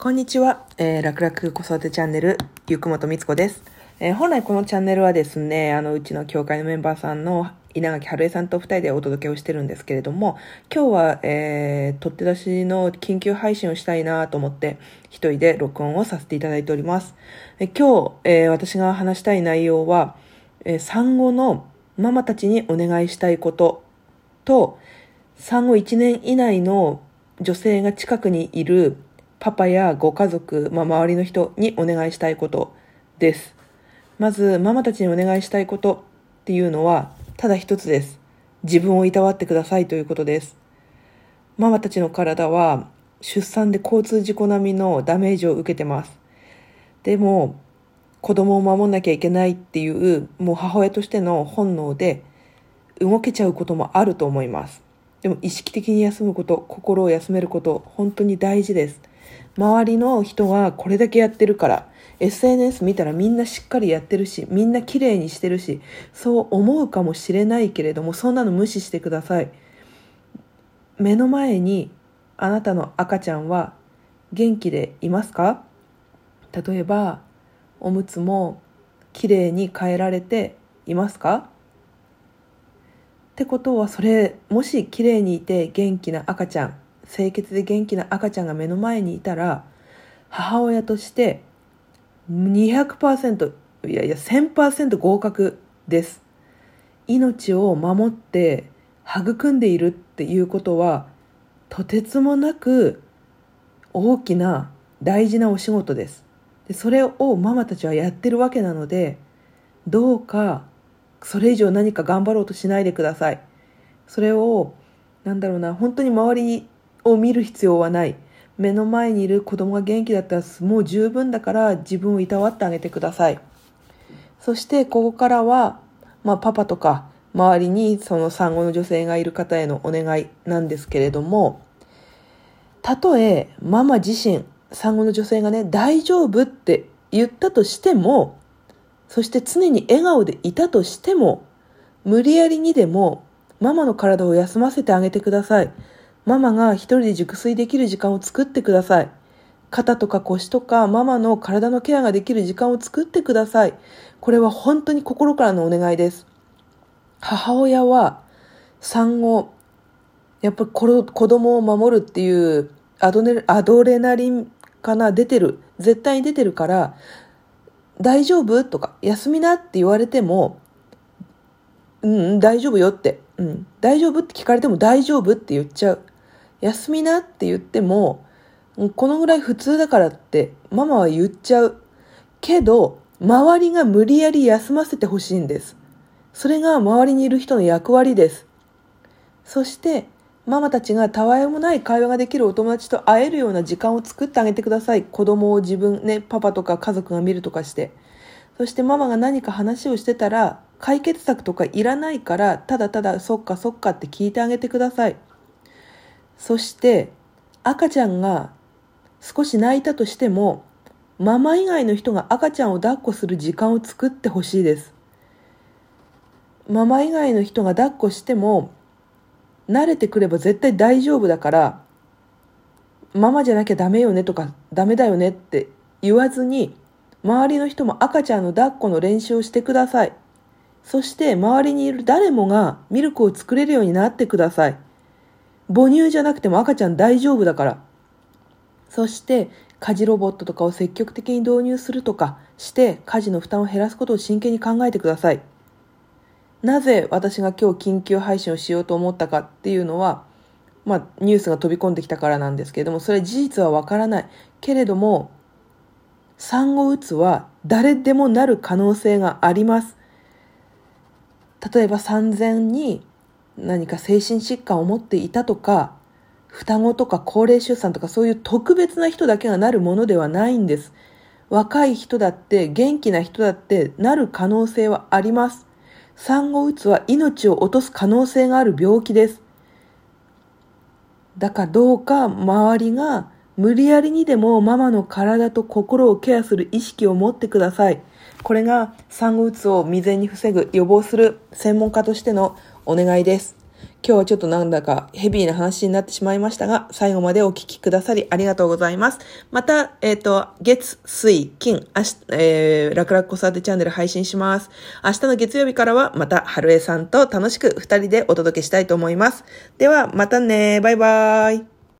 こんにちは、えー、楽々子育てチャンネル、ゆくもとみつこです。えー、本来このチャンネルはですね、あの、うちの教会のメンバーさんの稲垣春江さんと二人でお届けをしてるんですけれども、今日は、えー、取って出しの緊急配信をしたいなと思って、一人で録音をさせていただいております。え今日、えー、私が話したい内容は、えー、産後のママたちにお願いしたいことと、産後1年以内の女性が近くにいるパパやご家族、まあ、周りの人にお願いしたいことです。まず、ママたちにお願いしたいことっていうのは、ただ一つです。自分をいたわってくださいということです。ママたちの体は、出産で交通事故並みのダメージを受けてます。でも、子供を守んなきゃいけないっていう、もう母親としての本能で、動けちゃうこともあると思います。でも意識的に休むこと、心を休めること、本当に大事です。周りの人がこれだけやってるから SNS 見たらみんなしっかりやってるしみんな綺麗にしてるしそう思うかもしれないけれどもそんなの無視してください。目の前にあなたの赤ちゃんは元気でいますか？例えばおむつも綺麗に変えられていますか？ってことはそれもし綺麗にいて元気な赤ちゃん清潔で元気な赤ちゃんが目の前にいたら母親として200%いやいや1000%合格です。命を守って育んでいるっていうことはとてつもなく大きな大事なお仕事です。でそれをママたちはやってるわけなのでどうかそれ以上何か頑張ろうとしないでください。それをなんだろうな本当に周りにを見る必要はない目の前にいる子供が元気だったらもう十分だから自分をいたわってあげてくださいそしてここからは、まあ、パパとか周りにその産後の女性がいる方へのお願いなんですけれどもたとえママ自身産後の女性がね大丈夫って言ったとしてもそして常に笑顔でいたとしても無理やりにでもママの体を休ませてあげてください。ママが一人で熟睡できる時間を作ってください。肩とか腰とかママの体のケアができる時間を作ってください。これは本当に心からのお願いです。母親は産後、やっぱり子供を守るっていうアドネアドレナリンかな出てる。絶対に出てるから、大丈夫？とか、休みなって言われても、うん、大丈夫よって。うん、大丈夫って聞かれても大丈夫って言っちゃう。休みなって言っても、このぐらい普通だからってママは言っちゃう。けど、周りが無理やり休ませてほしいんです。それが周りにいる人の役割です。そして、ママたちがたわいもない会話ができるお友達と会えるような時間を作ってあげてください。子供を自分ね、パパとか家族が見るとかして。そしてママが何か話をしてたら、解決策とかいらないから、ただただそっかそっかって聞いてあげてください。そして赤ちゃんが少し泣いたとしてもママ以外の人が赤ちゃんを抱っこする時間を作ってほしいです。ママ以外の人が抱っこしても慣れてくれば絶対大丈夫だからママじゃなきゃダメよねとかダメだよねって言わずに周りの人も赤ちゃんの抱っこの練習をしてください。そして周りにいる誰もがミルクを作れるようになってください。母乳じゃなくても赤ちゃん大丈夫だから。そして、家事ロボットとかを積極的に導入するとかして家事の負担を減らすことを真剣に考えてください。なぜ私が今日緊急配信をしようと思ったかっていうのは、まあ、ニュースが飛び込んできたからなんですけれども、それ事実はわからない。けれども、産後うつは誰でもなる可能性があります。例えば産前に何か精神疾患を持っていたとか、双子とか高齢出産とかそういう特別な人だけがなるものではないんです。若い人だって元気な人だってなる可能性はあります。産後うつは命を落とす可能性がある病気です。だからどうか周りが無理やりにでもママの体と心をケアする意識を持ってください。これが産後うつを未然に防ぐ予防する専門家としてのお願いです。今日はちょっとなんだかヘビーな話になってしまいましたが、最後までお聞きくださりありがとうございます。また、えっ、ー、と、月、水、金、明日、えー、楽々子育てチャンネル配信します。明日の月曜日からはまた、春江さんと楽しく二人でお届けしたいと思います。では、またねバイバーイ。